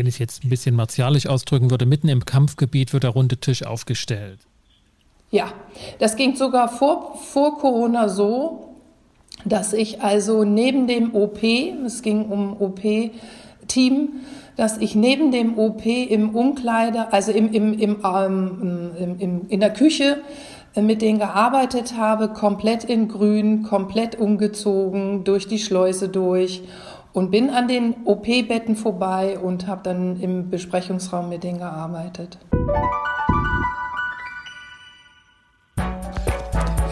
wenn ich es jetzt ein bisschen martialisch ausdrücken würde, mitten im Kampfgebiet wird der runde Tisch aufgestellt. Ja, das ging sogar vor, vor Corona so, dass ich also neben dem OP, es ging um OP-Team, dass ich neben dem OP im Umkleider, also im, im, im, ähm, im, im, in der Küche äh, mit denen gearbeitet habe, komplett in Grün, komplett umgezogen, durch die Schleuse durch und bin an den OP-Betten vorbei und habe dann im Besprechungsraum mit denen gearbeitet.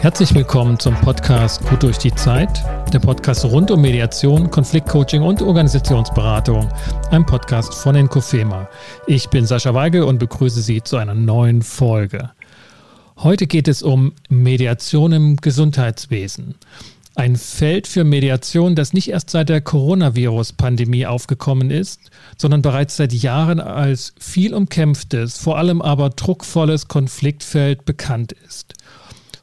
Herzlich willkommen zum Podcast Gut durch die Zeit, der Podcast rund um Mediation, Konfliktcoaching und Organisationsberatung, ein Podcast von Inkofema. Ich bin Sascha Weigel und begrüße Sie zu einer neuen Folge. Heute geht es um Mediation im Gesundheitswesen. Ein Feld für Mediation, das nicht erst seit der Coronavirus-Pandemie aufgekommen ist, sondern bereits seit Jahren als viel umkämpftes, vor allem aber druckvolles Konfliktfeld bekannt ist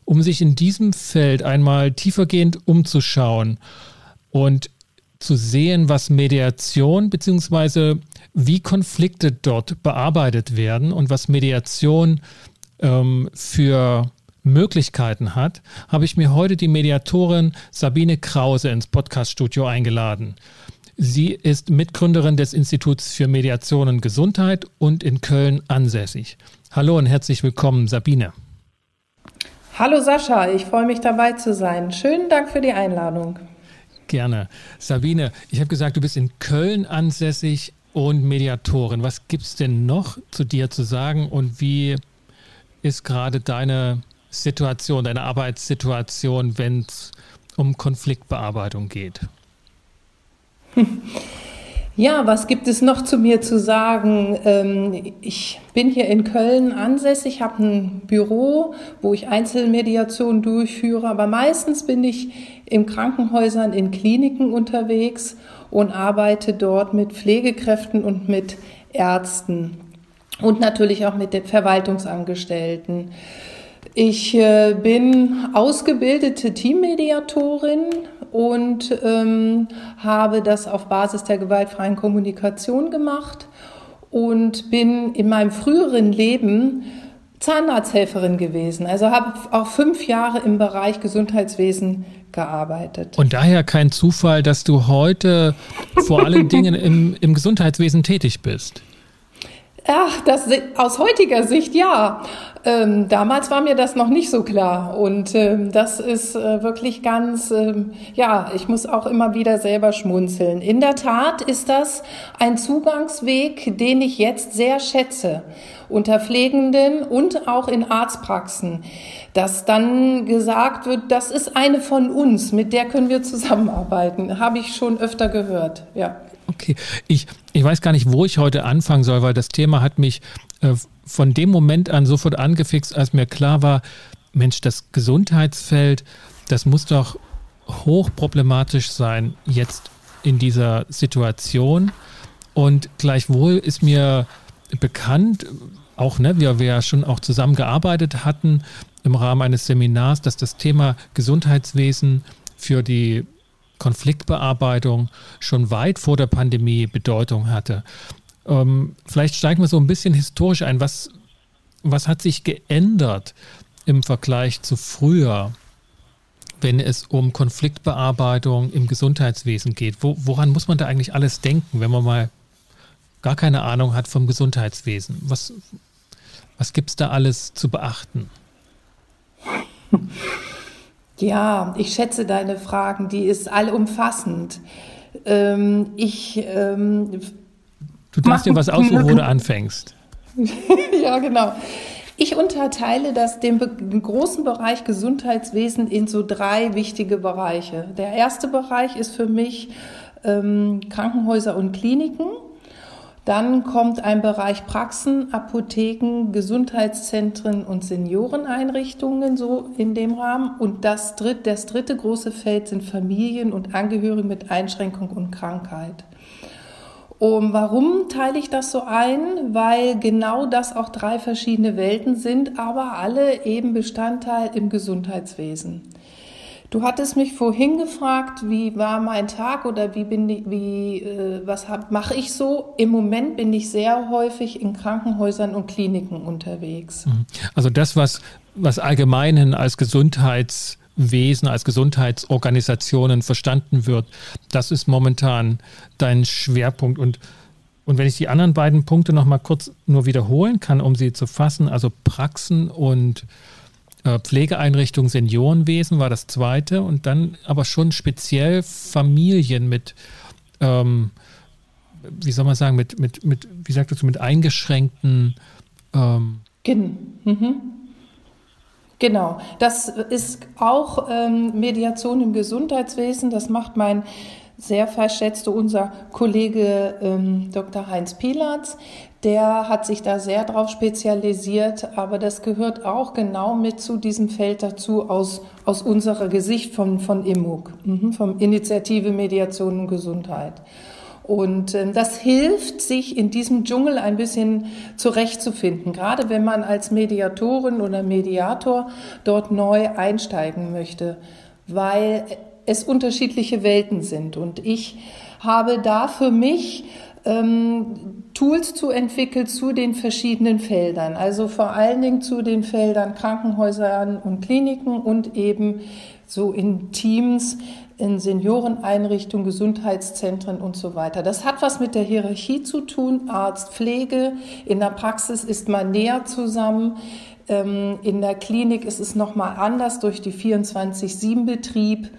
um sich in diesem Feld einmal tiefergehend umzuschauen und zu sehen, was Mediation bzw. wie Konflikte dort bearbeitet werden und was Mediation ähm, für Möglichkeiten hat, habe ich mir heute die Mediatorin Sabine Krause ins Podcaststudio eingeladen. Sie ist Mitgründerin des Instituts für Mediation und Gesundheit und in Köln ansässig. Hallo und herzlich willkommen, Sabine. Hallo Sascha, ich freue mich dabei zu sein. Schönen Dank für die Einladung. Gerne. Sabine, ich habe gesagt, du bist in Köln ansässig und Mediatorin. Was gibt es denn noch zu dir zu sagen und wie ist gerade deine Situation, deine Arbeitssituation, wenn es um Konfliktbearbeitung geht? Ja, was gibt es noch zu mir zu sagen? Ähm, ich bin hier in Köln ansässig, habe ein Büro, wo ich Einzelmediation durchführe, aber meistens bin ich in Krankenhäusern, in Kliniken unterwegs und arbeite dort mit Pflegekräften und mit Ärzten und natürlich auch mit den Verwaltungsangestellten. Ich äh, bin ausgebildete Teammediatorin und ähm, habe das auf Basis der gewaltfreien Kommunikation gemacht und bin in meinem früheren Leben Zahnarzthelferin gewesen. Also habe auch fünf Jahre im Bereich Gesundheitswesen gearbeitet. Und daher kein Zufall, dass du heute vor allen Dingen im, im Gesundheitswesen tätig bist. Ach, das aus heutiger Sicht ja. Ähm, damals war mir das noch nicht so klar und ähm, das ist äh, wirklich ganz, ähm, ja, ich muss auch immer wieder selber schmunzeln. In der Tat ist das ein Zugangsweg, den ich jetzt sehr schätze unter Pflegenden und auch in Arztpraxen, dass dann gesagt wird, das ist eine von uns, mit der können wir zusammenarbeiten. Habe ich schon öfter gehört, ja. Okay, ich, ich weiß gar nicht, wo ich heute anfangen soll, weil das Thema hat mich äh, von dem Moment an sofort angefixt, als mir klar war, Mensch, das Gesundheitsfeld, das muss doch hochproblematisch sein jetzt in dieser Situation. Und gleichwohl ist mir bekannt, auch ne, wir, wir ja schon auch zusammengearbeitet hatten im Rahmen eines Seminars, dass das Thema Gesundheitswesen für die Konfliktbearbeitung schon weit vor der Pandemie Bedeutung hatte. Ähm, vielleicht steigen wir so ein bisschen historisch ein. Was, was hat sich geändert im Vergleich zu früher, wenn es um Konfliktbearbeitung im Gesundheitswesen geht? Wo, woran muss man da eigentlich alles denken, wenn man mal gar keine Ahnung hat vom Gesundheitswesen? Was, was gibt es da alles zu beachten? Ja, ich schätze deine Fragen, die ist allumfassend. Ähm, ich ähm, Du darfst dir was aussuchen, wo du anfängst. ja, genau. Ich unterteile das, den, großen Bereich Gesundheitswesen in so drei wichtige Bereiche. Der erste Bereich ist für mich ähm, Krankenhäuser und Kliniken. Dann kommt ein Bereich Praxen, Apotheken, Gesundheitszentren und Senioreneinrichtungen so in dem Rahmen. Und das, dritt, das dritte große Feld sind Familien und Angehörige mit Einschränkung und Krankheit. Um, warum teile ich das so ein? Weil genau das auch drei verschiedene Welten sind, aber alle eben Bestandteil im Gesundheitswesen. Du hattest mich vorhin gefragt, wie war mein Tag oder wie bin ich, wie äh, was mache ich so? Im Moment bin ich sehr häufig in Krankenhäusern und Kliniken unterwegs. Mhm. Also das, was was allgemein als Gesundheitswesen, als Gesundheitsorganisationen verstanden wird, das ist momentan dein Schwerpunkt und und wenn ich die anderen beiden Punkte noch mal kurz nur wiederholen kann, um sie zu fassen, also Praxen und Pflegeeinrichtungen, Seniorenwesen war das zweite und dann aber schon speziell Familien mit, ähm, wie soll man sagen, mit, mit, mit wie sagtest du, mit eingeschränkten. Ähm mhm. Genau, das ist auch ähm, Mediation im Gesundheitswesen. Das macht mein sehr verschätzte unser Kollege ähm, Dr. Heinz Pilatz. Der hat sich da sehr drauf spezialisiert, aber das gehört auch genau mit zu diesem Feld dazu aus, aus unserer Gesicht von, von IMUG, mhm, vom Initiative Mediation und Gesundheit. Und äh, das hilft, sich in diesem Dschungel ein bisschen zurechtzufinden, gerade wenn man als Mediatorin oder Mediator dort neu einsteigen möchte, weil es unterschiedliche Welten sind. Und ich habe da für mich ähm, Tools zu entwickeln zu den verschiedenen Feldern, also vor allen Dingen zu den Feldern Krankenhäusern und Kliniken und eben so in Teams, in Senioreneinrichtungen, Gesundheitszentren und so weiter. Das hat was mit der Hierarchie zu tun, Arzt, Pflege. In der Praxis ist man näher zusammen. Ähm, in der Klinik ist es nochmal anders durch die 24-7-Betrieb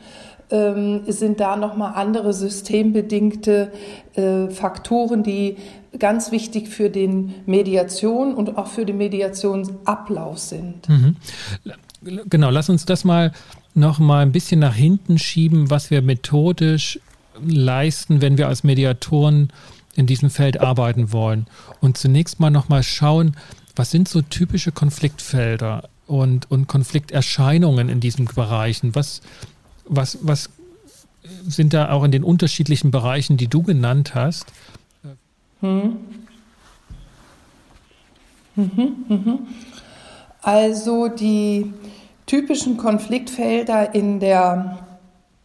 ähm, sind da nochmal andere systembedingte äh, Faktoren, die ganz wichtig für den Mediation und auch für den Mediationsablauf sind. Mhm. Genau, lass uns das mal noch mal ein bisschen nach hinten schieben, was wir methodisch leisten, wenn wir als Mediatoren in diesem Feld arbeiten wollen. Und zunächst mal noch mal schauen, was sind so typische Konfliktfelder und, und Konflikterscheinungen in diesen Bereichen? Was, was, was sind da auch in den unterschiedlichen Bereichen, die du genannt hast? Hm. Mhm, mhm. Also die typischen Konfliktfelder in der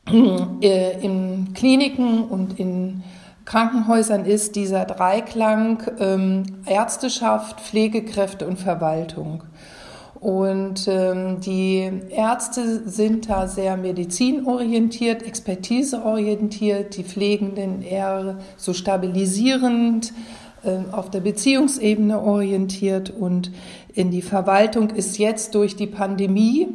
äh, in Kliniken und in Krankenhäusern ist dieser Dreiklang ähm, Ärzteschaft, Pflegekräfte und Verwaltung. Und ähm, die Ärzte sind da sehr medizinorientiert, expertiseorientiert, die Pflegenden eher so stabilisierend, äh, auf der Beziehungsebene orientiert und in die Verwaltung ist jetzt durch die Pandemie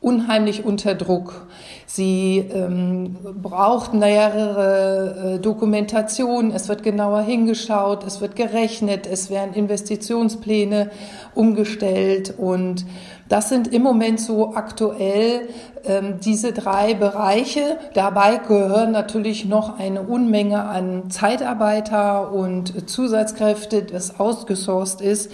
unheimlich unter Druck. Sie ähm, braucht mehrere äh, Dokumentationen, es wird genauer hingeschaut, es wird gerechnet, es werden Investitionspläne umgestellt und das sind im Moment so aktuell ähm, diese drei Bereiche. Dabei gehören natürlich noch eine Unmenge an Zeitarbeiter und Zusatzkräfte, das ausgesourced ist.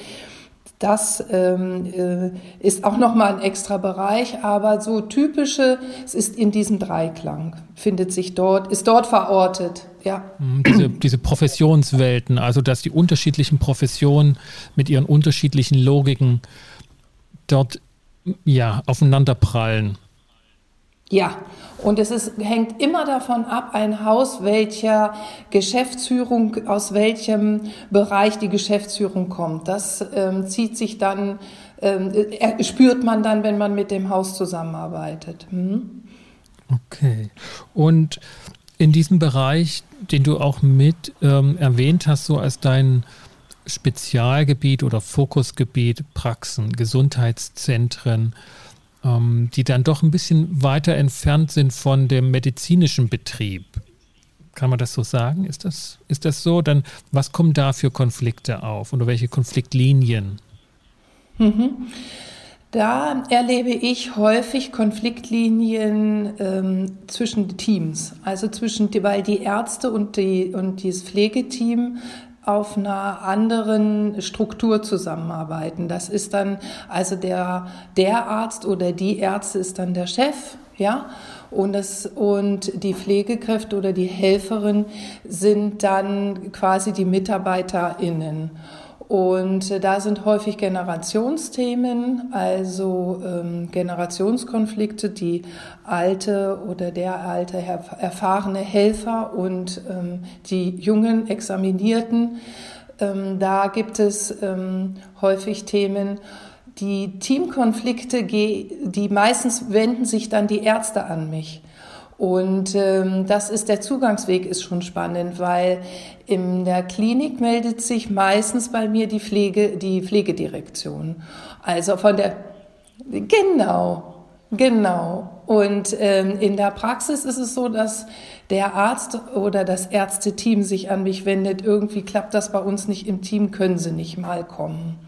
Das ähm, äh, ist auch nochmal ein extra Bereich, aber so typische, es ist in diesem Dreiklang, findet sich dort, ist dort verortet. Ja. Mhm, diese, diese Professionswelten, also dass die unterschiedlichen Professionen mit ihren unterschiedlichen Logiken dort ja, aufeinanderprallen. Ja, und es ist, hängt immer davon ab, ein Haus welcher Geschäftsführung, aus welchem Bereich die Geschäftsführung kommt. Das ähm, zieht sich dann, ähm, äh, spürt man dann, wenn man mit dem Haus zusammenarbeitet. Hm? Okay. Und in diesem Bereich, den du auch mit ähm, erwähnt hast, so als dein Spezialgebiet oder Fokusgebiet, Praxen, Gesundheitszentren, ähm, die dann doch ein bisschen weiter entfernt sind von dem medizinischen Betrieb. Kann man das so sagen? Ist das, ist das so? Dann, was kommen da für Konflikte auf oder welche Konfliktlinien? Mhm. Da erlebe ich häufig Konfliktlinien ähm, zwischen Teams, also zwischen, weil die Ärzte und, die, und dieses Pflegeteam auf einer anderen Struktur zusammenarbeiten. Das ist dann, also der, der Arzt oder die Ärzte ist dann der Chef, ja, und, das, und die Pflegekräfte oder die Helferin sind dann quasi die MitarbeiterInnen. Und äh, da sind häufig Generationsthemen, also ähm, Generationskonflikte, die alte oder der alte erfahrene Helfer und ähm, die jungen Examinierten. Ähm, da gibt es ähm, häufig Themen, die Teamkonflikte, die meistens wenden sich dann die Ärzte an mich. Und ähm, das ist der Zugangsweg ist schon spannend, weil in der Klinik meldet sich meistens bei mir die Pflege, die Pflegedirektion. Also von der genau, genau. Und ähm, in der Praxis ist es so, dass der Arzt oder das Ärzteteam sich an mich wendet. Irgendwie klappt das bei uns nicht im Team, können Sie nicht mal kommen.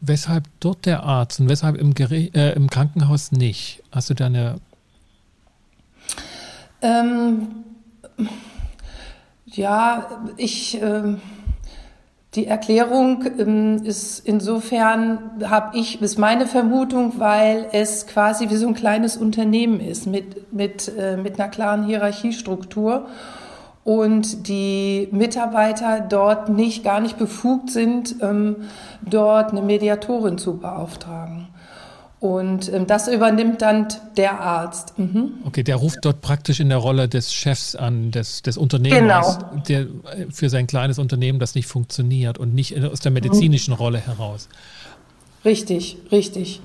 Weshalb dort der Arzt und weshalb im, äh, im Krankenhaus nicht? Hast du da eine ähm, ja, ich, ähm, die Erklärung ähm, ist insofern, habe ich, ist meine Vermutung, weil es quasi wie so ein kleines Unternehmen ist mit, mit, äh, mit einer klaren Hierarchiestruktur und die Mitarbeiter dort nicht, gar nicht befugt sind, ähm, dort eine Mediatorin zu beauftragen. Und ähm, das übernimmt dann der Arzt. Mhm. Okay, der ruft dort praktisch in der Rolle des Chefs an, des, des Unternehmers, genau. der äh, für sein kleines Unternehmen das nicht funktioniert und nicht aus der medizinischen mhm. Rolle heraus. Richtig, richtig.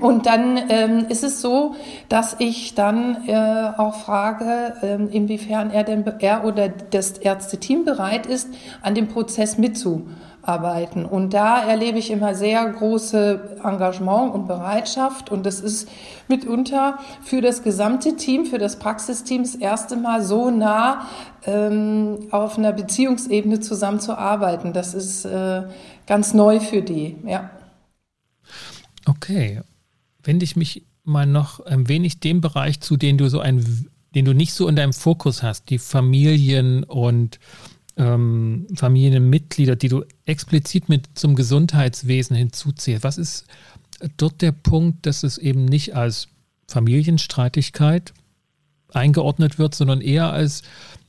Und dann ähm, ist es so, dass ich dann äh, auch frage, ähm, inwiefern er denn er oder das Ärzteteam bereit ist, an dem Prozess mitzuarbeiten arbeiten. Und da erlebe ich immer sehr große Engagement und Bereitschaft. Und das ist mitunter für das gesamte Team, für das Praxisteam das erste Mal so nah ähm, auf einer Beziehungsebene zusammenzuarbeiten. Das ist äh, ganz neu für die, ja. Okay. Wende ich mich mal noch ein wenig dem Bereich zu, den du so ein, den du nicht so in deinem Fokus hast, die Familien und ähm, Familienmitglieder, die du explizit mit zum Gesundheitswesen hinzuzählst. Was ist dort der Punkt, dass es eben nicht als Familienstreitigkeit eingeordnet wird, sondern eher als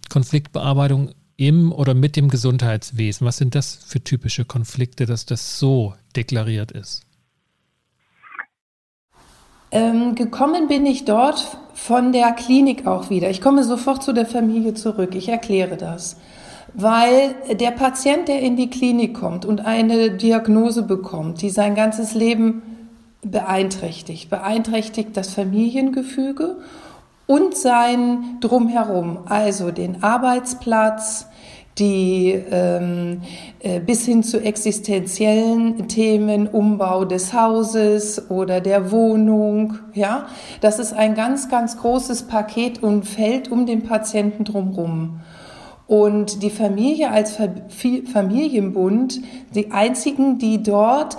Konfliktbearbeitung im oder mit dem Gesundheitswesen? Was sind das für typische Konflikte, dass das so deklariert ist? Ähm, gekommen bin ich dort von der Klinik auch wieder. Ich komme sofort zu der Familie zurück. Ich erkläre das weil der Patient, der in die Klinik kommt und eine Diagnose bekommt, die sein ganzes Leben beeinträchtigt, beeinträchtigt das Familiengefüge und sein Drumherum, also den Arbeitsplatz, die ähm, äh, bis hin zu existenziellen Themen, Umbau des Hauses oder der Wohnung, ja, das ist ein ganz, ganz großes Paket und fällt um den Patienten drumherum. Und die Familie als Familienbund, die einzigen, die dort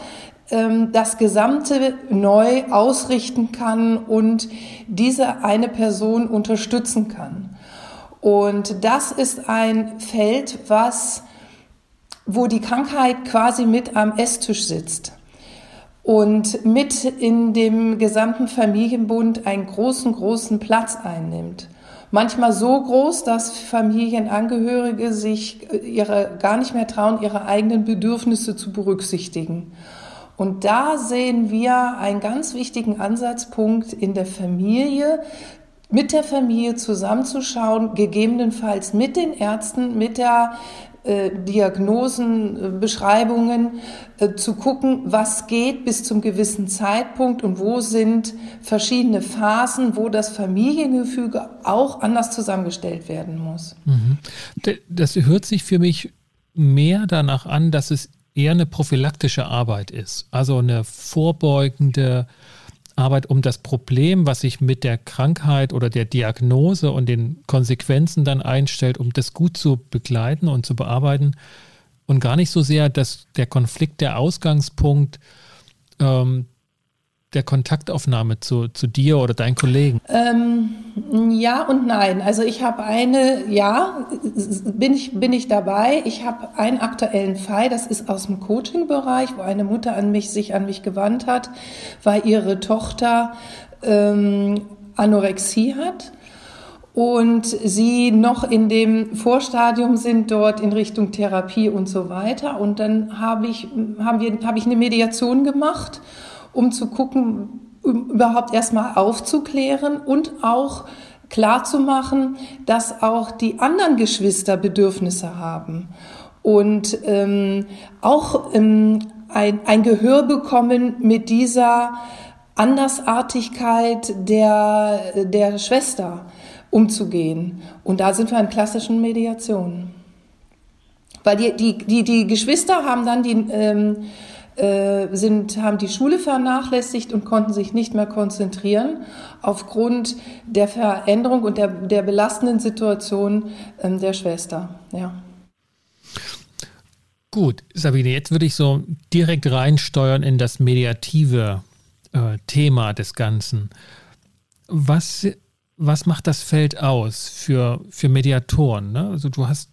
ähm, das Gesamte neu ausrichten kann und diese eine Person unterstützen kann. Und das ist ein Feld, was, wo die Krankheit quasi mit am Esstisch sitzt und mit in dem gesamten Familienbund einen großen, großen Platz einnimmt. Manchmal so groß, dass Familienangehörige sich äh, ihre, gar nicht mehr trauen, ihre eigenen Bedürfnisse zu berücksichtigen. Und da sehen wir einen ganz wichtigen Ansatzpunkt in der Familie, mit der Familie zusammenzuschauen, gegebenenfalls mit den Ärzten, mit der äh, Diagnosen, äh, Beschreibungen äh, zu gucken, was geht bis zum gewissen Zeitpunkt und wo sind verschiedene Phasen, wo das Familiengefüge auch anders zusammengestellt werden muss. Mhm. Das hört sich für mich mehr danach an, dass es eher eine prophylaktische Arbeit ist, also eine vorbeugende Arbeit um das Problem, was sich mit der Krankheit oder der Diagnose und den Konsequenzen dann einstellt, um das gut zu begleiten und zu bearbeiten. Und gar nicht so sehr, dass der Konflikt der Ausgangspunkt ähm, der Kontaktaufnahme zu, zu dir oder deinen Kollegen? Ähm, ja und nein. Also ich habe eine, ja, bin ich, bin ich dabei. Ich habe einen aktuellen Fall, das ist aus dem Coaching-Bereich, wo eine Mutter an mich, sich an mich gewandt hat, weil ihre Tochter ähm, Anorexie hat und sie noch in dem Vorstadium sind dort in Richtung Therapie und so weiter. Und dann habe ich, haben wir, habe ich eine Mediation gemacht, um zu gucken, um überhaupt erstmal aufzuklären und auch klar zu machen, dass auch die anderen Geschwister Bedürfnisse haben und ähm, auch ähm, ein, ein Gehör bekommen mit dieser Andersartigkeit der, der Schwester umzugehen. Und da sind wir in klassischen Mediationen. Weil die, die, die, die Geschwister haben dann die, ähm, äh, sind, haben die Schule vernachlässigt und konnten sich nicht mehr konzentrieren aufgrund der Veränderung und der, der belastenden Situation ähm, der Schwester. Ja. Gut, Sabine, jetzt würde ich so direkt reinsteuern in das mediative äh, Thema des Ganzen. Was was macht das Feld aus für, für Mediatoren? Ne? Also du hast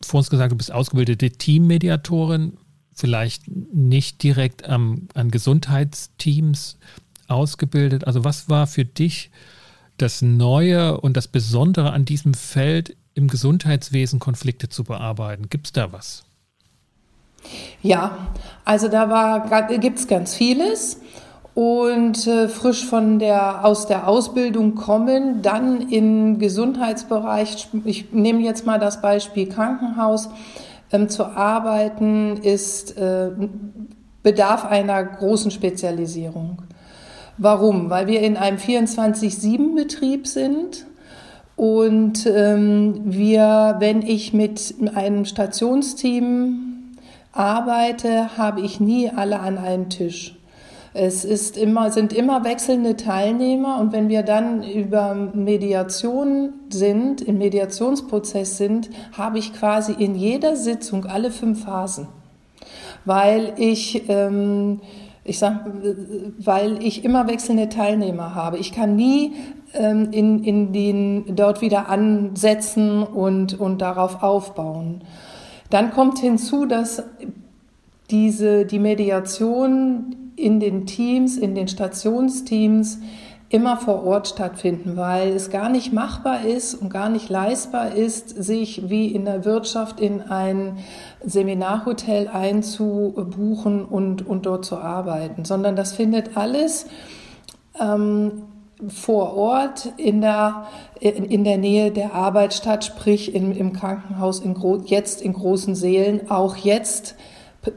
vor uns gesagt, du bist ausgebildete Teammediatorin, vielleicht nicht direkt am, an Gesundheitsteams ausgebildet. Also was war für dich das Neue und das Besondere an diesem Feld im Gesundheitswesen Konflikte zu bearbeiten? Gibt es da was? Ja, also da gibt es ganz vieles und äh, frisch von der, aus der Ausbildung kommen, dann im Gesundheitsbereich, ich nehme jetzt mal das Beispiel Krankenhaus, ähm, zu arbeiten, ist, äh, bedarf einer großen Spezialisierung. Warum? Weil wir in einem 24-7-Betrieb sind und ähm, wir, wenn ich mit einem Stationsteam arbeite, habe ich nie alle an einen Tisch. Es ist immer, sind immer wechselnde Teilnehmer und wenn wir dann über Mediation sind, im Mediationsprozess sind, habe ich quasi in jeder Sitzung alle fünf Phasen, weil ich ähm, ich sag, weil ich immer wechselnde Teilnehmer habe. Ich kann nie ähm, in, in den, dort wieder ansetzen und, und darauf aufbauen. Dann kommt hinzu, dass diese, die Mediation in den Teams, in den Stationsteams immer vor Ort stattfinden, weil es gar nicht machbar ist und gar nicht leistbar ist, sich wie in der Wirtschaft in ein Seminarhotel einzubuchen und, und dort zu arbeiten, sondern das findet alles ähm, vor Ort in der, in, in der Nähe der Arbeit statt, sprich im, im Krankenhaus in jetzt in großen Seelen, auch jetzt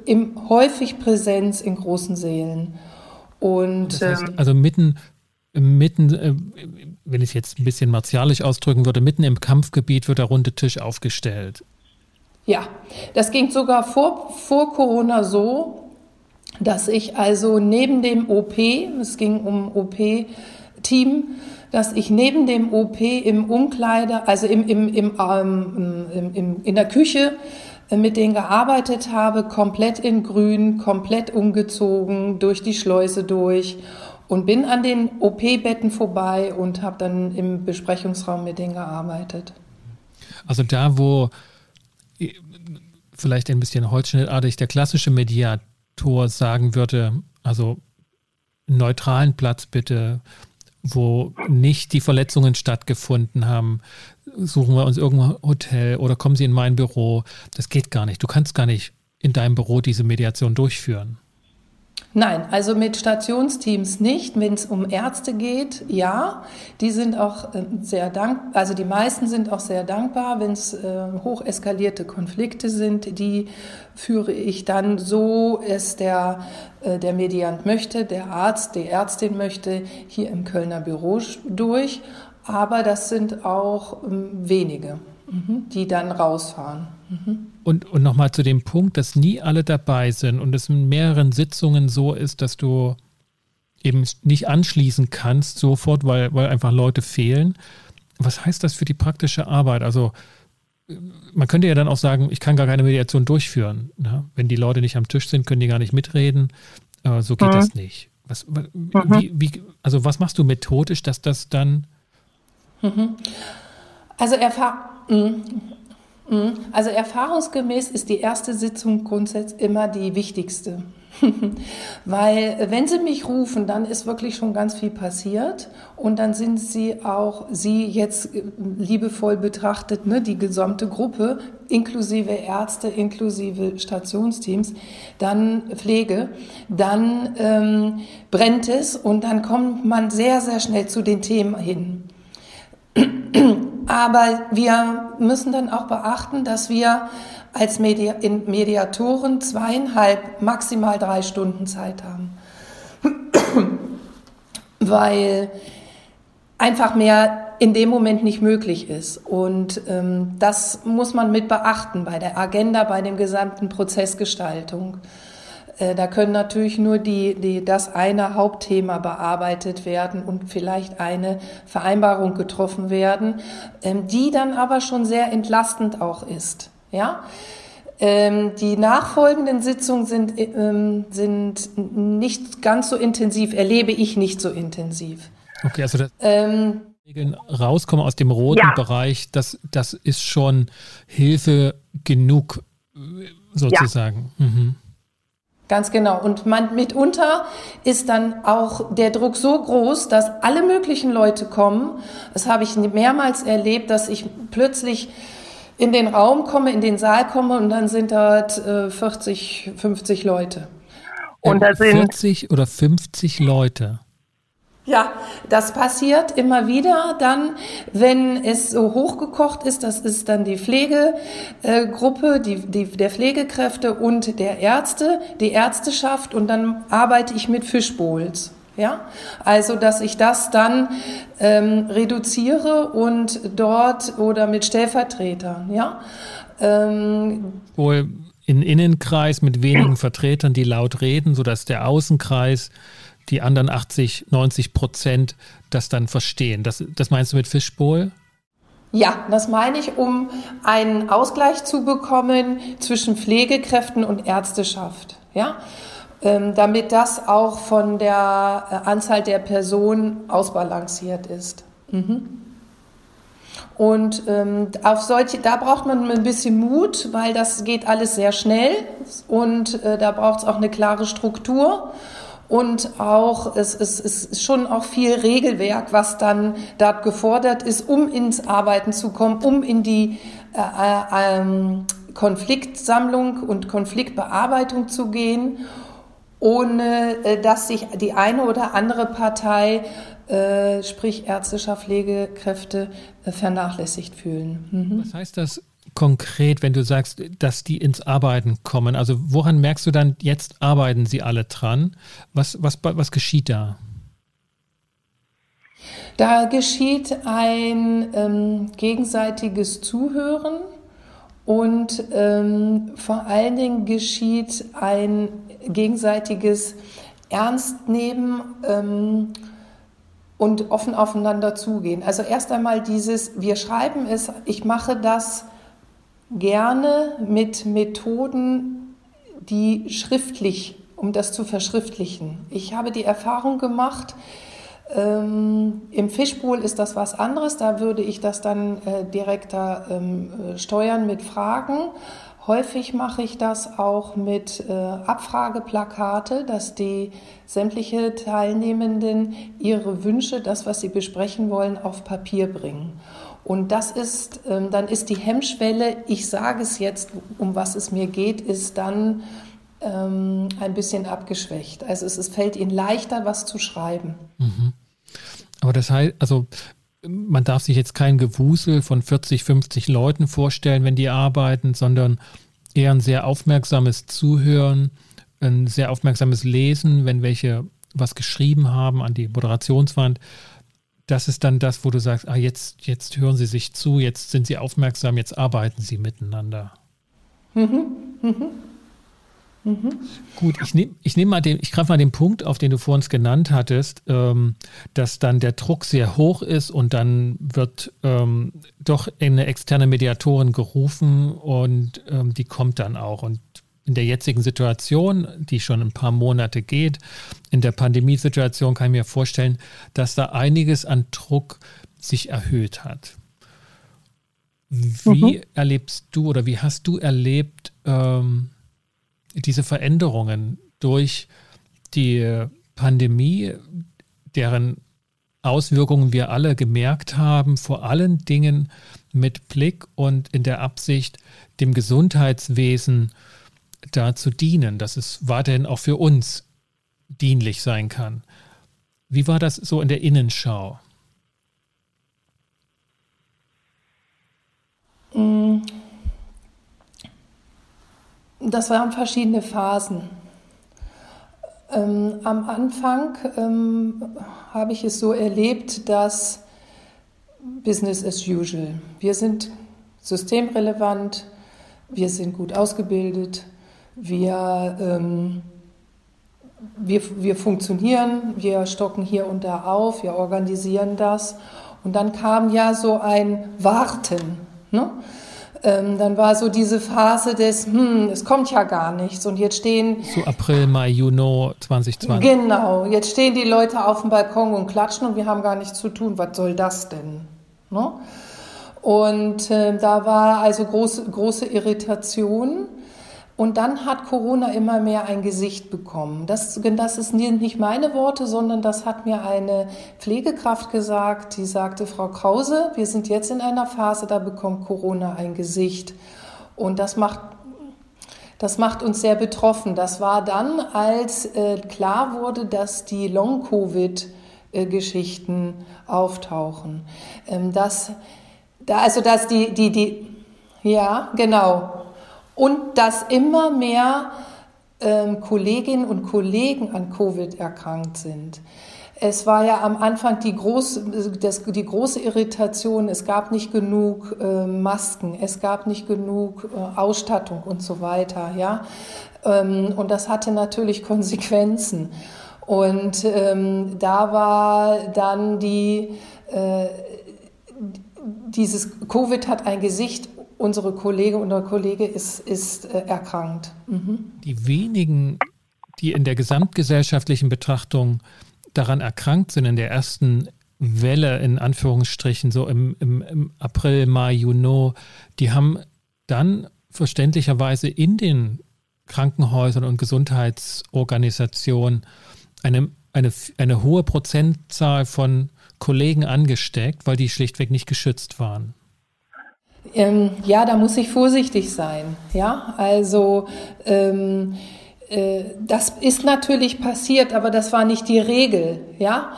im, häufig Präsenz in großen Seelen. Und, das heißt, ähm, also mitten, mitten, äh, wenn ich es jetzt ein bisschen martialisch ausdrücken würde, mitten im Kampfgebiet wird der runde Tisch aufgestellt. Ja, das ging sogar vor, vor Corona so, dass ich also neben dem OP, es ging um OP-Team, dass ich neben dem OP im Umkleider, also im, im, im, ähm, im, im in der Küche mit denen gearbeitet habe, komplett in Grün, komplett umgezogen, durch die Schleuse durch und bin an den OP-Betten vorbei und habe dann im Besprechungsraum mit denen gearbeitet. Also da, wo vielleicht ein bisschen holzschnittartig der klassische Mediator sagen würde, also neutralen Platz bitte, wo nicht die Verletzungen stattgefunden haben, suchen wir uns irgendein Hotel oder kommen Sie in mein Büro. Das geht gar nicht. Du kannst gar nicht in deinem Büro diese Mediation durchführen. Nein, also mit Stationsteams nicht. Wenn es um Ärzte geht, ja, die sind auch äh, sehr dankbar, also die meisten sind auch sehr dankbar, wenn es äh, hoch eskalierte Konflikte sind, die führe ich dann so, es der, äh, der Mediant möchte, der Arzt, die Ärztin möchte, hier im Kölner Büro durch. Aber das sind auch ähm, wenige, mhm, die dann rausfahren. Mhm. Und, und nochmal zu dem Punkt, dass nie alle dabei sind und es in mehreren Sitzungen so ist, dass du eben nicht anschließen kannst sofort, weil, weil einfach Leute fehlen. Was heißt das für die praktische Arbeit? Also man könnte ja dann auch sagen, ich kann gar keine Mediation durchführen. Ne? Wenn die Leute nicht am Tisch sind, können die gar nicht mitreden. Äh, so geht mhm. das nicht. Was, mhm. wie, wie, also was machst du methodisch, dass das dann... Mhm. Also erfahr. Mhm. Also erfahrungsgemäß ist die erste Sitzung grundsätzlich immer die wichtigste. Weil wenn sie mich rufen, dann ist wirklich schon ganz viel passiert und dann sind sie auch, sie jetzt äh, liebevoll betrachtet, ne, die gesamte Gruppe, inklusive Ärzte, inklusive Stationsteams, dann Pflege, dann ähm, brennt es und dann kommt man sehr, sehr schnell zu den Themen hin. Aber wir müssen dann auch beachten, dass wir als Medi Mediatoren zweieinhalb, maximal drei Stunden Zeit haben. Weil einfach mehr in dem Moment nicht möglich ist. Und ähm, das muss man mit beachten bei der Agenda, bei dem gesamten Prozessgestaltung. Äh, da können natürlich nur die, die, das eine Hauptthema bearbeitet werden und vielleicht eine Vereinbarung getroffen werden, ähm, die dann aber schon sehr entlastend auch ist. Ja? Ähm, die nachfolgenden Sitzungen sind, ähm, sind nicht ganz so intensiv, erlebe ich nicht so intensiv. Okay, also das ähm, rauskommen aus dem roten ja. Bereich, das, das ist schon Hilfe genug sozusagen. Ja. Mhm. Ganz genau. Und man, mitunter ist dann auch der Druck so groß, dass alle möglichen Leute kommen. Das habe ich mehrmals erlebt, dass ich plötzlich in den Raum komme, in den Saal komme und dann sind dort äh, 40, 50 Leute. Und da sind 40 oder 50 Leute. Ja, das passiert immer wieder dann, wenn es so hochgekocht ist. Das ist dann die Pflegegruppe, die, die, der Pflegekräfte und der Ärzte, die Ärzteschaft und dann arbeite ich mit Fischbowls. Ja, also dass ich das dann ähm, reduziere und dort oder mit Stellvertretern, ja. Ähm, Wohl in Innenkreis mit wenigen Vertretern, die laut reden, sodass der Außenkreis die anderen 80, 90 Prozent das dann verstehen. Das, das meinst du mit Fischbowl? Ja, das meine ich, um einen Ausgleich zu bekommen zwischen Pflegekräften und Ärzteschaft. Ja, ähm, damit das auch von der äh, Anzahl der Personen ausbalanciert ist. Mhm. Und ähm, auf solche, da braucht man ein bisschen Mut, weil das geht alles sehr schnell und äh, da braucht es auch eine klare Struktur. Und auch, es, es, es ist schon auch viel Regelwerk, was dann dort gefordert ist, um ins Arbeiten zu kommen, um in die äh, äh, ähm, Konfliktsammlung und Konfliktbearbeitung zu gehen, ohne äh, dass sich die eine oder andere Partei, äh, sprich ärztlicher Pflegekräfte, äh, vernachlässigt fühlen. Mhm. Was heißt das konkret, wenn du sagst, dass die ins Arbeiten kommen? Also woran merkst du dann, jetzt arbeiten sie alle dran? Was, was, was geschieht da? Da geschieht ein ähm, gegenseitiges Zuhören und ähm, vor allen Dingen geschieht ein gegenseitiges Ernstnehmen ähm, und offen aufeinander zugehen. Also erst einmal dieses, wir schreiben es, ich mache das gerne mit Methoden, die schriftlich, um das zu verschriftlichen. Ich habe die Erfahrung gemacht, ähm, Im Fischpool ist das was anderes. Da würde ich das dann äh, direkter ähm, äh, steuern mit Fragen. Häufig mache ich das auch mit äh, Abfrageplakate, dass die sämtliche Teilnehmenden ihre Wünsche, das, was sie besprechen wollen, auf Papier bringen. Und das ist, ähm, dann ist die Hemmschwelle, ich sage es jetzt, um was es mir geht, ist dann ähm, ein bisschen abgeschwächt. Also es, es, fällt ihnen leichter, was zu schreiben. Mhm. Aber das heißt, also man darf sich jetzt kein Gewusel von 40, 50 Leuten vorstellen, wenn die arbeiten, sondern eher ein sehr aufmerksames Zuhören, ein sehr aufmerksames Lesen, wenn welche was geschrieben haben an die Moderationswand das ist dann das, wo du sagst, ah, jetzt, jetzt hören sie sich zu, jetzt sind sie aufmerksam, jetzt arbeiten sie miteinander. Mhm. Mhm. Mhm. Gut, ich nehme ich nehm mal den, ich greife mal den Punkt auf, den du vor uns genannt hattest, ähm, dass dann der Druck sehr hoch ist und dann wird ähm, doch eine externe Mediatorin gerufen und ähm, die kommt dann auch. Und in der jetzigen Situation, die schon ein paar Monate geht, in der Pandemiesituation kann ich mir vorstellen, dass da einiges an Druck sich erhöht hat. Wie mhm. erlebst du oder wie hast du erlebt ähm, diese Veränderungen durch die Pandemie, deren Auswirkungen wir alle gemerkt haben, vor allen Dingen mit Blick und in der Absicht, dem Gesundheitswesen da zu dienen, dass es weiterhin auch für uns dienlich sein kann. Wie war das so in der Innenschau? Mm. Das waren verschiedene Phasen. Ähm, am Anfang ähm, habe ich es so erlebt, dass Business as usual. Wir sind systemrelevant, wir sind gut ausgebildet, wir, ähm, wir, wir funktionieren, wir stocken hier und da auf, wir organisieren das. Und dann kam ja so ein Warten. Ne? Ähm, dann war so diese Phase des, hm, es kommt ja gar nichts. Und jetzt stehen. So April, Mai, Juni 2020. Genau, jetzt stehen die Leute auf dem Balkon und klatschen und wir haben gar nichts zu tun. Was soll das denn? Ne? Und äh, da war also große, große Irritation. Und dann hat Corona immer mehr ein Gesicht bekommen. Das, das ist nicht meine Worte, sondern das hat mir eine Pflegekraft gesagt, die sagte, Frau Krause, wir sind jetzt in einer Phase, da bekommt Corona ein Gesicht. Und das macht, das macht uns sehr betroffen. Das war dann, als äh, klar wurde, dass die Long-Covid-Geschichten auftauchen. Ähm, dass, da, also dass die, die, die, ja, genau und dass immer mehr ähm, Kolleginnen und Kollegen an Covid erkrankt sind. Es war ja am Anfang die, groß, das, die große Irritation, es gab nicht genug äh, Masken, es gab nicht genug äh, Ausstattung und so weiter. Ja? Ähm, und das hatte natürlich Konsequenzen. Und ähm, da war dann die, äh, dieses Covid hat ein Gesicht unsere Kollegin oder Kollege ist, ist äh, erkrankt. Mhm. Die wenigen, die in der gesamtgesellschaftlichen Betrachtung daran erkrankt sind, in der ersten Welle in Anführungsstrichen, so im, im, im April, Mai, Juni, die haben dann verständlicherweise in den Krankenhäusern und Gesundheitsorganisationen eine, eine, eine hohe Prozentzahl von Kollegen angesteckt, weil die schlichtweg nicht geschützt waren. Ähm, ja, da muss ich vorsichtig sein. Ja, also ähm, äh, das ist natürlich passiert, aber das war nicht die Regel. Ja,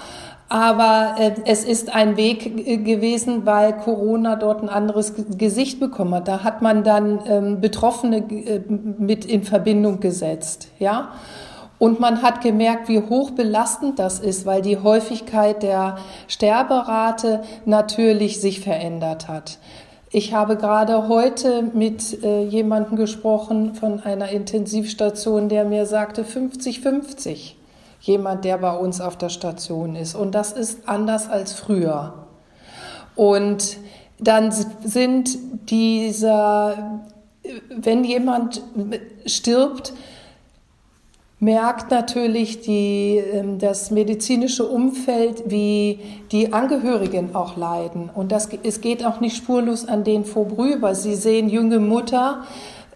aber äh, es ist ein Weg gewesen, weil Corona dort ein anderes Gesicht bekommen hat. Da hat man dann ähm, Betroffene äh, mit in Verbindung gesetzt. Ja. Und man hat gemerkt, wie hoch belastend das ist, weil die Häufigkeit der Sterberate natürlich sich verändert hat. Ich habe gerade heute mit äh, jemandem gesprochen von einer Intensivstation, der mir sagte 50-50. Jemand, der bei uns auf der Station ist. Und das ist anders als früher. Und dann sind dieser, wenn jemand stirbt, merkt natürlich die, ähm, das medizinische Umfeld, wie die Angehörigen auch leiden. Und das, es geht auch nicht spurlos an denen vorüber. Sie sehen junge Mutter,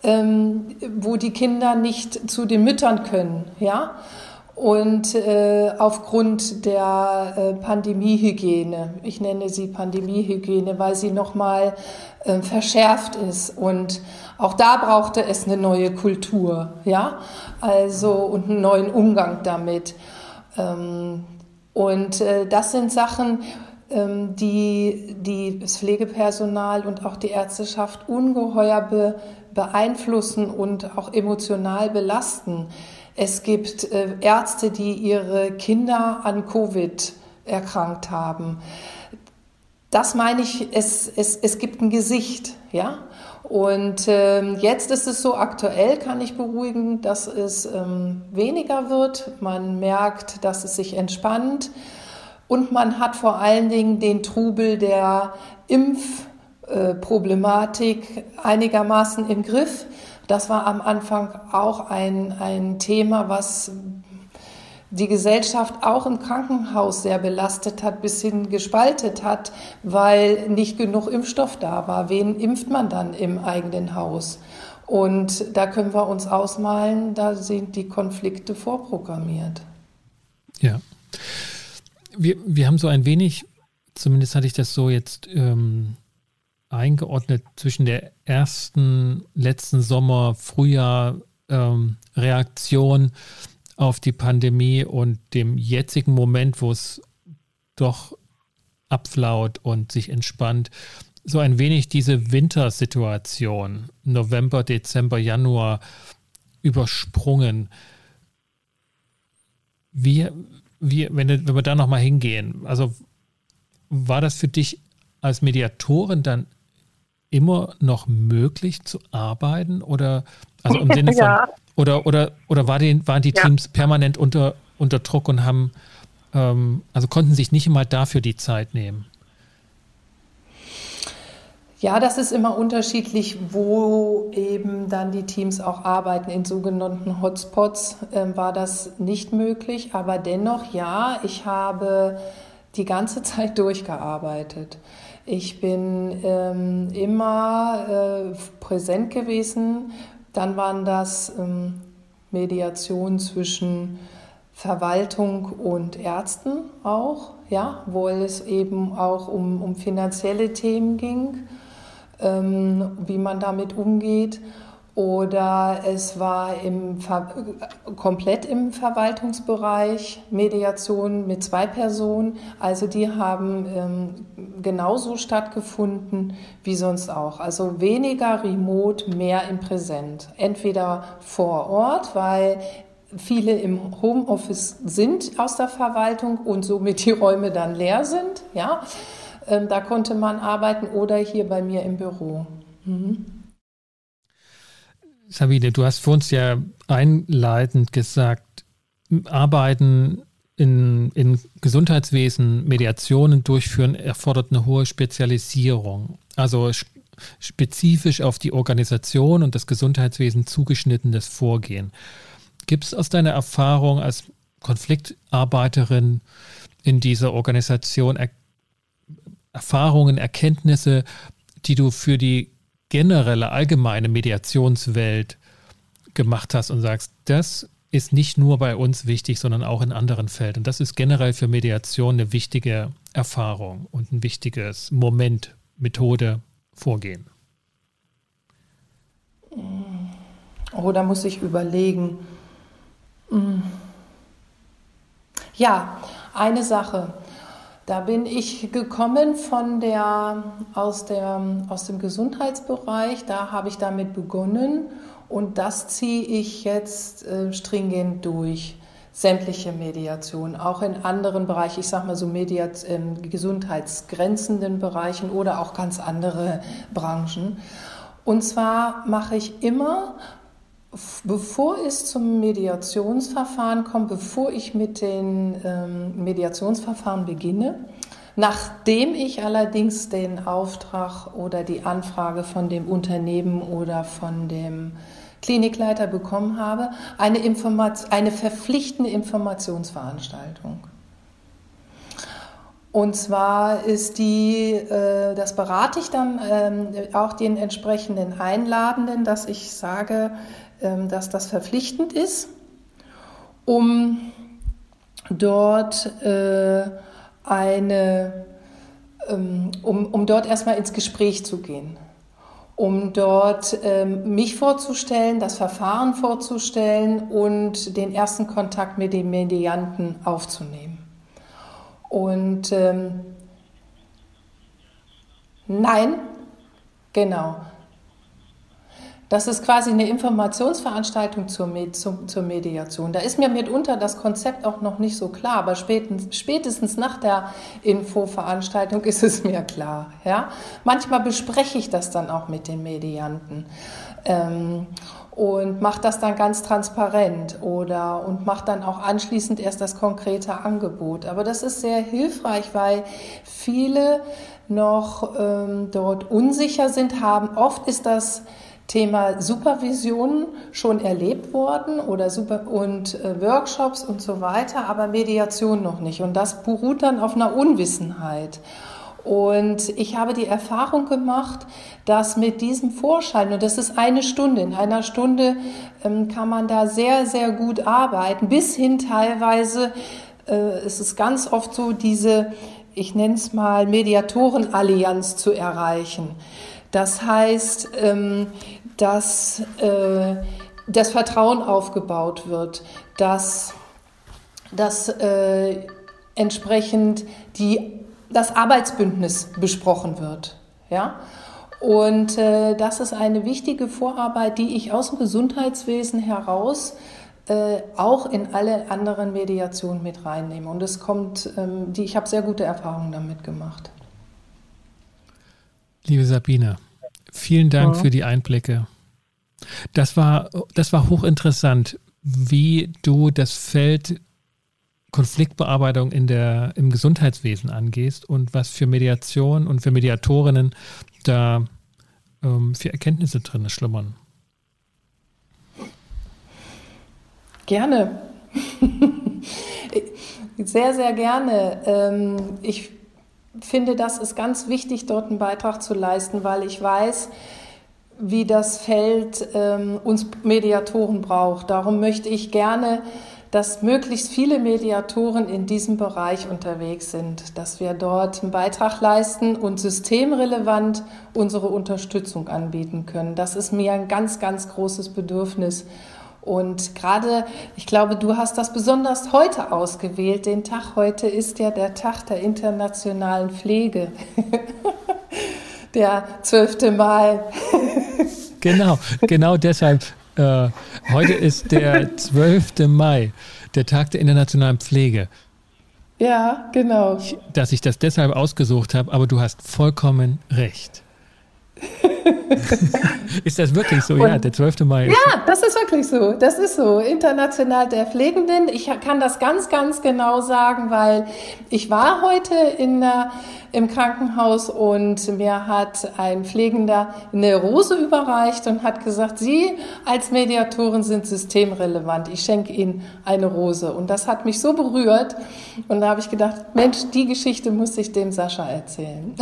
ähm, wo die Kinder nicht zu den Müttern können, ja. Und äh, aufgrund der äh, Pandemiehygiene, ich nenne sie Pandemiehygiene, weil sie nochmal äh, verschärft ist. Und auch da brauchte es eine neue Kultur, ja, also und einen neuen Umgang damit. Ähm, und äh, das sind Sachen, ähm, die, die das Pflegepersonal und auch die Ärzteschaft ungeheuer be, beeinflussen und auch emotional belasten. Es gibt äh, Ärzte, die ihre Kinder an Covid erkrankt haben. Das meine ich, es, es, es gibt ein Gesicht, ja. Und ähm, jetzt ist es so aktuell, kann ich beruhigen, dass es ähm, weniger wird. Man merkt, dass es sich entspannt. Und man hat vor allen Dingen den Trubel der Impfproblematik äh, einigermaßen im Griff. Das war am Anfang auch ein, ein Thema, was die Gesellschaft auch im Krankenhaus sehr belastet hat, bis hin gespaltet hat, weil nicht genug Impfstoff da war. Wen impft man dann im eigenen Haus? Und da können wir uns ausmalen, da sind die Konflikte vorprogrammiert. Ja. Wir, wir haben so ein wenig, zumindest hatte ich das so jetzt ähm, eingeordnet, zwischen der ersten, letzten Sommer, Frühjahr ähm, Reaktion auf die Pandemie und dem jetzigen Moment, wo es doch abflaut und sich entspannt, so ein wenig diese Wintersituation, November, Dezember, Januar, übersprungen. Wie, wie wenn, wenn wir da nochmal hingehen, also war das für dich als Mediatorin dann immer noch möglich zu arbeiten oder also im Sinne von ja. Oder oder oder war den, waren die Teams ja. permanent unter unter Druck und haben ähm, also konnten sich nicht immer dafür die Zeit nehmen? Ja, das ist immer unterschiedlich, wo eben dann die Teams auch arbeiten. In sogenannten Hotspots äh, war das nicht möglich, aber dennoch ja, ich habe die ganze Zeit durchgearbeitet. Ich bin ähm, immer äh, präsent gewesen. Dann waren das ähm, Mediationen zwischen Verwaltung und Ärzten auch, ja, wo es eben auch um, um finanzielle Themen ging ähm, wie man damit umgeht. Oder es war im komplett im Verwaltungsbereich Mediation mit zwei Personen. Also die haben ähm, genauso stattgefunden wie sonst auch. Also weniger remote, mehr im Präsent. Entweder vor Ort, weil viele im Homeoffice sind aus der Verwaltung und somit die Räume dann leer sind. Ja ähm, da konnte man arbeiten oder hier bei mir im Büro. Mhm. Sabine, du hast vor uns ja einleitend gesagt, Arbeiten in, in Gesundheitswesen, Mediationen durchführen, erfordert eine hohe Spezialisierung. Also spezifisch auf die Organisation und das Gesundheitswesen zugeschnittenes Vorgehen. Gibt es aus deiner Erfahrung als Konfliktarbeiterin in dieser Organisation Erfahrungen, Erkenntnisse, die du für die generelle, allgemeine Mediationswelt gemacht hast und sagst, das ist nicht nur bei uns wichtig, sondern auch in anderen Feldern. Das ist generell für Mediation eine wichtige Erfahrung und ein wichtiges Moment, Methode, Vorgehen. Oh, da muss ich überlegen. Ja, eine Sache. Da bin ich gekommen von der, aus, der, aus dem Gesundheitsbereich. Da habe ich damit begonnen und das ziehe ich jetzt äh, stringent durch. Sämtliche Mediation, auch in anderen Bereichen, ich sage mal so Mediat, äh, gesundheitsgrenzenden Bereichen oder auch ganz andere Branchen. Und zwar mache ich immer Bevor es zum Mediationsverfahren kommt, bevor ich mit den ähm, Mediationsverfahren beginne, nachdem ich allerdings den Auftrag oder die Anfrage von dem Unternehmen oder von dem Klinikleiter bekommen habe, eine, Informat eine verpflichtende Informationsveranstaltung. Und zwar ist die, äh, das berate ich dann ähm, auch den entsprechenden Einladenden, dass ich sage, dass das verpflichtend ist, um dort äh, eine, ähm, um, um dort erstmal ins Gespräch zu gehen, um dort ähm, mich vorzustellen, das Verfahren vorzustellen und den ersten Kontakt mit dem Medianten aufzunehmen. Und ähm, nein, genau. Das ist quasi eine Informationsveranstaltung zur, Med zur, zur, Mediation. Da ist mir mitunter das Konzept auch noch nicht so klar, aber spätestens, spätestens nach der Infoveranstaltung ist es mir klar. Ja? Manchmal bespreche ich das dann auch mit den Medianten. Ähm, und mache das dann ganz transparent oder und mache dann auch anschließend erst das konkrete Angebot. Aber das ist sehr hilfreich, weil viele noch ähm, dort unsicher sind haben. Oft ist das Thema Supervision schon erlebt worden oder super und äh, Workshops und so weiter, aber Mediation noch nicht. Und das beruht dann auf einer Unwissenheit. Und ich habe die Erfahrung gemacht, dass mit diesem Vorschein, und das ist eine Stunde, in einer Stunde ähm, kann man da sehr, sehr gut arbeiten, bis hin teilweise, äh, es ist ganz oft so, diese, ich nenne es mal, Mediatorenallianz zu erreichen. Das heißt, ähm, dass äh, das Vertrauen aufgebaut wird, dass, dass äh, entsprechend die, das Arbeitsbündnis besprochen wird. Ja? Und äh, das ist eine wichtige Vorarbeit, die ich aus dem Gesundheitswesen heraus äh, auch in alle anderen Mediationen mit reinnehme. Und es kommt, ähm, die, ich habe sehr gute Erfahrungen damit gemacht. Liebe Sabine, vielen Dank ja. für die Einblicke. Das war, das war hochinteressant, wie du das Feld Konfliktbearbeitung in der, im Gesundheitswesen angehst und was für Mediation und für Mediatorinnen da ähm, für Erkenntnisse drin schlummern. Gerne. sehr, sehr gerne. Ähm, ich finde, das ist ganz wichtig, dort einen Beitrag zu leisten, weil ich weiß, wie das Feld ähm, uns Mediatoren braucht. Darum möchte ich gerne, dass möglichst viele Mediatoren in diesem Bereich unterwegs sind, dass wir dort einen Beitrag leisten und systemrelevant unsere Unterstützung anbieten können. Das ist mir ein ganz, ganz großes Bedürfnis. Und gerade, ich glaube, du hast das besonders heute ausgewählt. Den Tag heute ist ja der Tag der internationalen Pflege. der 12. Mai. genau, genau deshalb. Äh, heute ist der 12. Mai, der Tag der internationalen Pflege. Ja, genau. Dass ich das deshalb ausgesucht habe, aber du hast vollkommen recht. ist das wirklich so? Und ja, der 12. Mai. Ja, das ist wirklich so. Das ist so. International der Pflegenden. Ich kann das ganz, ganz genau sagen, weil ich war heute in der im Krankenhaus und mir hat ein Pflegender eine Rose überreicht und hat gesagt, Sie als Mediatorin sind systemrelevant. Ich schenke Ihnen eine Rose. Und das hat mich so berührt. Und da habe ich gedacht, Mensch, die Geschichte muss ich dem Sascha erzählen.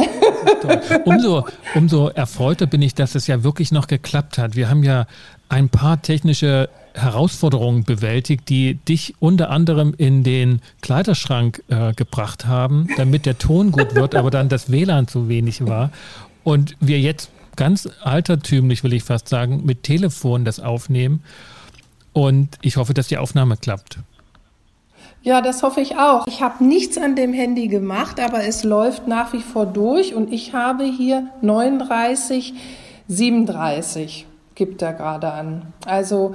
Umso, umso erfreuter bin ich, dass es ja wirklich noch geklappt hat. Wir haben ja ein paar technische Herausforderungen bewältigt, die dich unter anderem in den Kleiderschrank äh, gebracht haben, damit der Ton gut wird, aber dann das WLAN zu wenig war. Und wir jetzt ganz altertümlich, will ich fast sagen, mit Telefon das aufnehmen. Und ich hoffe, dass die Aufnahme klappt. Ja, das hoffe ich auch. Ich habe nichts an dem Handy gemacht, aber es läuft nach wie vor durch und ich habe hier 39, 37 gibt er gerade an. Also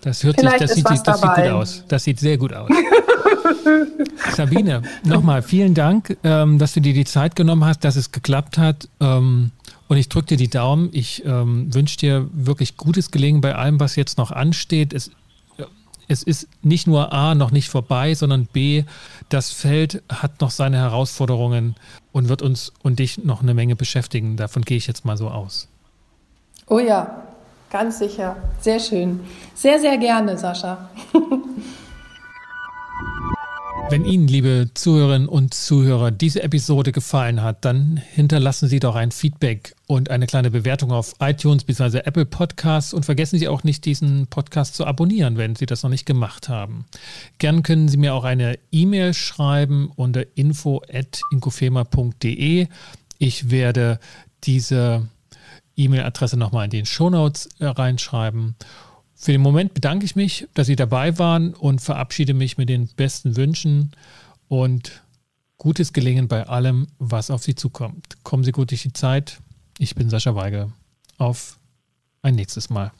das hört sich, das, sieht, das sieht gut aus. Das sieht sehr gut aus. Sabine, nochmal vielen Dank, ähm, dass du dir die Zeit genommen hast, dass es geklappt hat. Ähm, und ich drücke dir die Daumen. Ich ähm, wünsche dir wirklich gutes Gelingen bei allem, was jetzt noch ansteht. Es, es ist nicht nur A noch nicht vorbei, sondern B, das Feld hat noch seine Herausforderungen und wird uns und dich noch eine Menge beschäftigen. Davon gehe ich jetzt mal so aus. Oh ja, Ganz sicher. Sehr schön. Sehr, sehr gerne, Sascha. Wenn Ihnen, liebe Zuhörerinnen und Zuhörer, diese Episode gefallen hat, dann hinterlassen Sie doch ein Feedback und eine kleine Bewertung auf iTunes bzw. Apple Podcasts und vergessen Sie auch nicht, diesen Podcast zu abonnieren, wenn Sie das noch nicht gemacht haben. Gern können Sie mir auch eine E-Mail schreiben unter info.inkofema.de. Ich werde diese E-Mail-Adresse nochmal in den Shownotes äh, reinschreiben. Für den Moment bedanke ich mich, dass Sie dabei waren und verabschiede mich mit den besten Wünschen und gutes Gelingen bei allem, was auf Sie zukommt. Kommen Sie gut durch die Zeit. Ich bin Sascha Weige. Auf ein nächstes Mal.